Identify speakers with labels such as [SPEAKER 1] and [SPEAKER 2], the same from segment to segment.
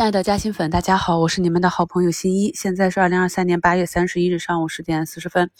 [SPEAKER 1] 亲爱的嘉兴粉，大家好，我是你们的好朋友新一。现在是二零二三年八月三十一日上午十点四十分。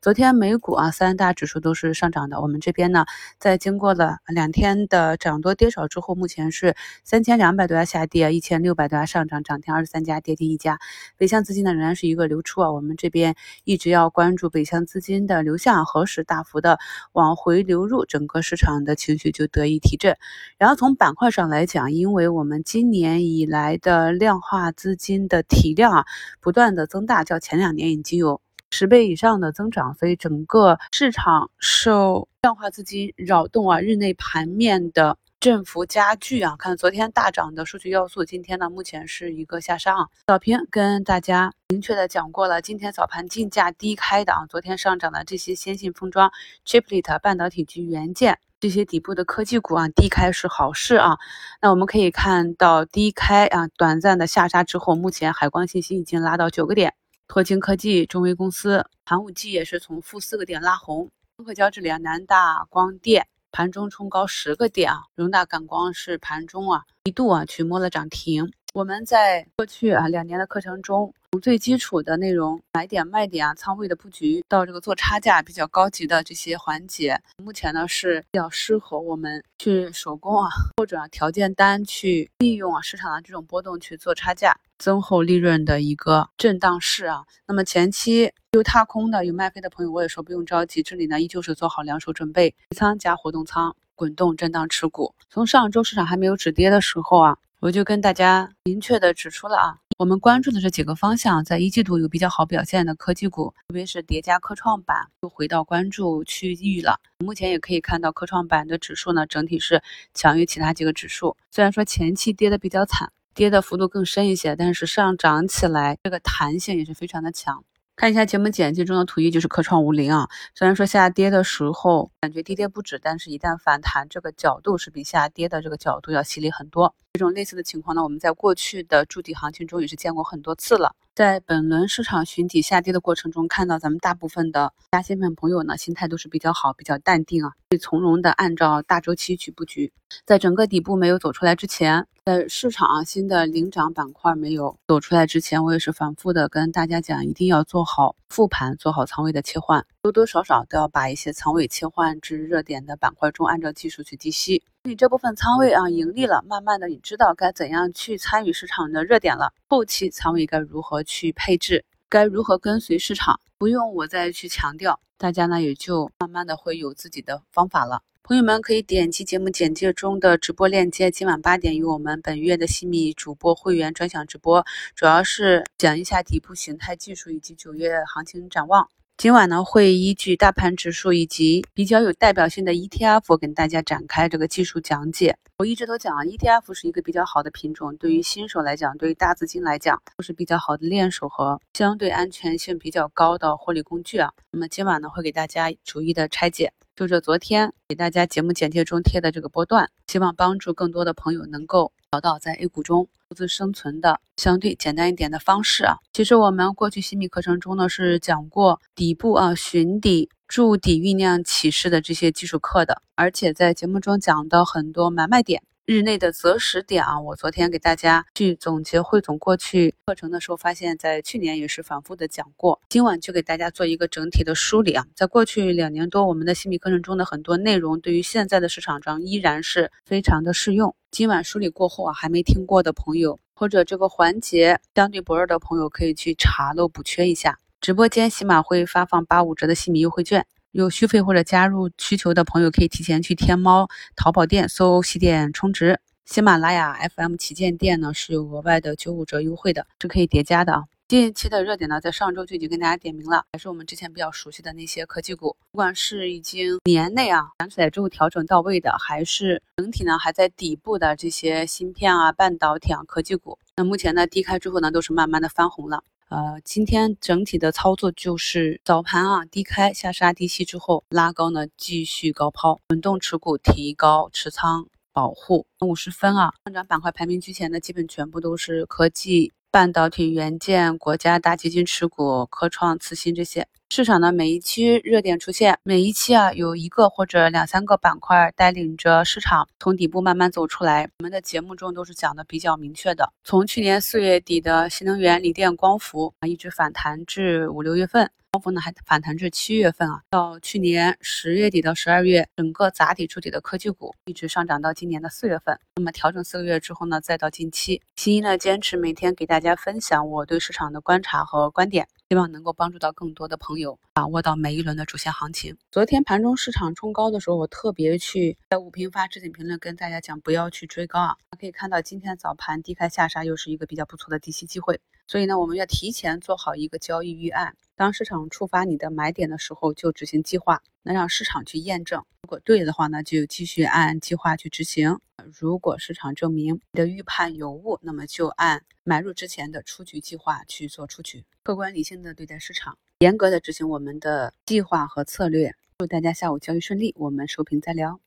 [SPEAKER 1] 昨天美股啊，三大指数都是上涨的。我们这边呢，在经过了两天的涨多跌少之后，目前是三千两百多家下跌，一千六百多家上涨，涨停二十三家，跌停一家。北向资金呢，仍然是一个流出啊。我们这边一直要关注北向资金的流向，何时大幅的往回流入，整个市场的情绪就得以提振。然后从板块上来讲，因为我们今年以来的的量化资金的体量啊，不断的增大，较前两年已经有十倍以上的增长，所以整个市场受量化资金扰动啊，日内盘面的振幅加剧啊。看昨天大涨的数据要素，今天呢目前是一个下杀啊。早评跟大家明确的讲过了，今天早盘竞价低开的啊，昨天上涨的这些先进封装、chiplet、半导体及元件。这些底部的科技股啊，低开是好事啊。那我们可以看到低开啊，短暂的下杀之后，目前海光信息已经拉到九个点，拓晶科技、中微公司、寒武纪也是从负四个点拉红。综合交这里啊，南大光电盘中冲高十个点啊，荣大感光是盘中啊一度啊去摸了涨停。我们在过去啊两年的课程中，从最基础的内容买点卖点啊仓位的布局，到这个做差价比较高级的这些环节，目前呢是比较适合我们去手工啊或者条件单去利用啊市场的这种波动去做差价，增厚利润的一个震荡市啊。那么前期有踏空的有卖飞的朋友，我也说不用着急，这里呢依旧是做好两手准备，仓加活动仓，滚动震荡持股。从上周市场还没有止跌的时候啊。我就跟大家明确的指出了啊，我们关注的这几个方向，在一季度有比较好表现的科技股，特别是叠加科创板，又回到关注区域了。目前也可以看到科创板的指数呢，整体是强于其他几个指数。虽然说前期跌的比较惨，跌的幅度更深一些，但是上涨起来这个弹性也是非常的强。看一下节目简介中的图一，就是科创五零啊。虽然说下跌的时候感觉跌跌不止，但是一旦反弹，这个角度是比下跌的这个角度要犀利很多。这种类似的情况呢，我们在过去的筑底行情中也是见过很多次了。在本轮市场寻底下跌的过程中，看到咱们大部分的加新粉朋友呢，心态都是比较好、比较淡定啊，会从容的按照大周期去布局。在整个底部没有走出来之前，在市场新的领涨板块没有走出来之前，我也是反复的跟大家讲，一定要做好复盘，做好仓位的切换，多多少少都要把一些仓位切换至热点的板块中，按照技术去低吸。你这部分仓位啊盈利了，慢慢的你知道该怎样去参与市场的热点了。后期仓位该如何去配置，该如何跟随市场，不用我再去强调，大家呢也就慢慢的会有自己的方法了。朋友们可以点击节目简介中的直播链接，今晚八点与我们本月的新米主播会员专享直播，主要是讲一下底部形态技术以及九月行情展望。今晚呢，会依据大盘指数以及比较有代表性的 ETF，跟大家展开这个技术讲解。我一直都讲啊，ETF 是一个比较好的品种，对于新手来讲，对于大资金来讲，都是比较好的练手和相对安全性比较高的获利工具啊。那么今晚呢，会给大家逐一的拆解。就着昨天给大家节目简介中贴的这个波段，希望帮助更多的朋友能够找到在 A 股中独自生存的相对简单一点的方式啊。其实我们过去新米课程中呢是讲过底部啊寻底、筑底、酝酿起势的这些技术课的，而且在节目中讲的很多买卖点。日内的择时点啊，我昨天给大家去总结汇总过去课程的时候，发现，在去年也是反复的讲过。今晚就给大家做一个整体的梳理啊，在过去两年多，我们的新米课程中的很多内容，对于现在的市场上依然是非常的适用。今晚梳理过后啊，还没听过的朋友，或者这个环节相对薄弱的朋友，可以去查漏补缺一下。直播间喜马会发放八五折的新米优惠券。有续费或者加入需求的朋友，可以提前去天猫、淘宝店搜“西点充值”。喜马拉雅 FM 旗舰店呢是有额外的九五折优惠的，是可以叠加的啊。近期的热点呢，在上周就已经跟大家点名了，还是我们之前比较熟悉的那些科技股，不管是已经年内啊涨起来之后调整到位的，还是整体呢还在底部的这些芯片啊、半导体啊科技股，那目前呢低开之后呢，都是慢慢的翻红了。呃，今天整体的操作就是早盘啊低开下杀低吸之后拉高呢，继续高抛，滚动持股，提高持仓保护。五十分啊，上涨板块排名居前的基本全部都是科技半导体元件、国家大基金持股、科创、次新这些。市场的，每一期热点出现，每一期啊有一个或者两三个板块带领着市场从底部慢慢走出来。我们的节目中都是讲的比较明确的，从去年四月底的新能源、锂电、光伏啊，一直反弹至五六月份。光伏呢还反弹至七月份啊，到去年十月底到十二月，整个砸底触底的科技股一直上涨到今年的四月份。那么调整四个月之后呢，再到近期，新一呢坚持每天给大家分享我对市场的观察和观点，希望能够帮助到更多的朋友把握到每一轮的主线行情。昨天盘中市场冲高的时候，我特别去在五评发置顶评论跟大家讲不要去追高啊。可以看到今天早盘低开下杀，又是一个比较不错的低吸机会。所以呢，我们要提前做好一个交易预案。当市场触发你的买点的时候，就执行计划，能让市场去验证。如果对的话呢，就继续按计划去执行。如果市场证明你的预判有误，那么就按买入之前的出局计划去做出局。客观理性的对待市场，严格的执行我们的计划和策略。祝大家下午交易顺利，我们收评再聊。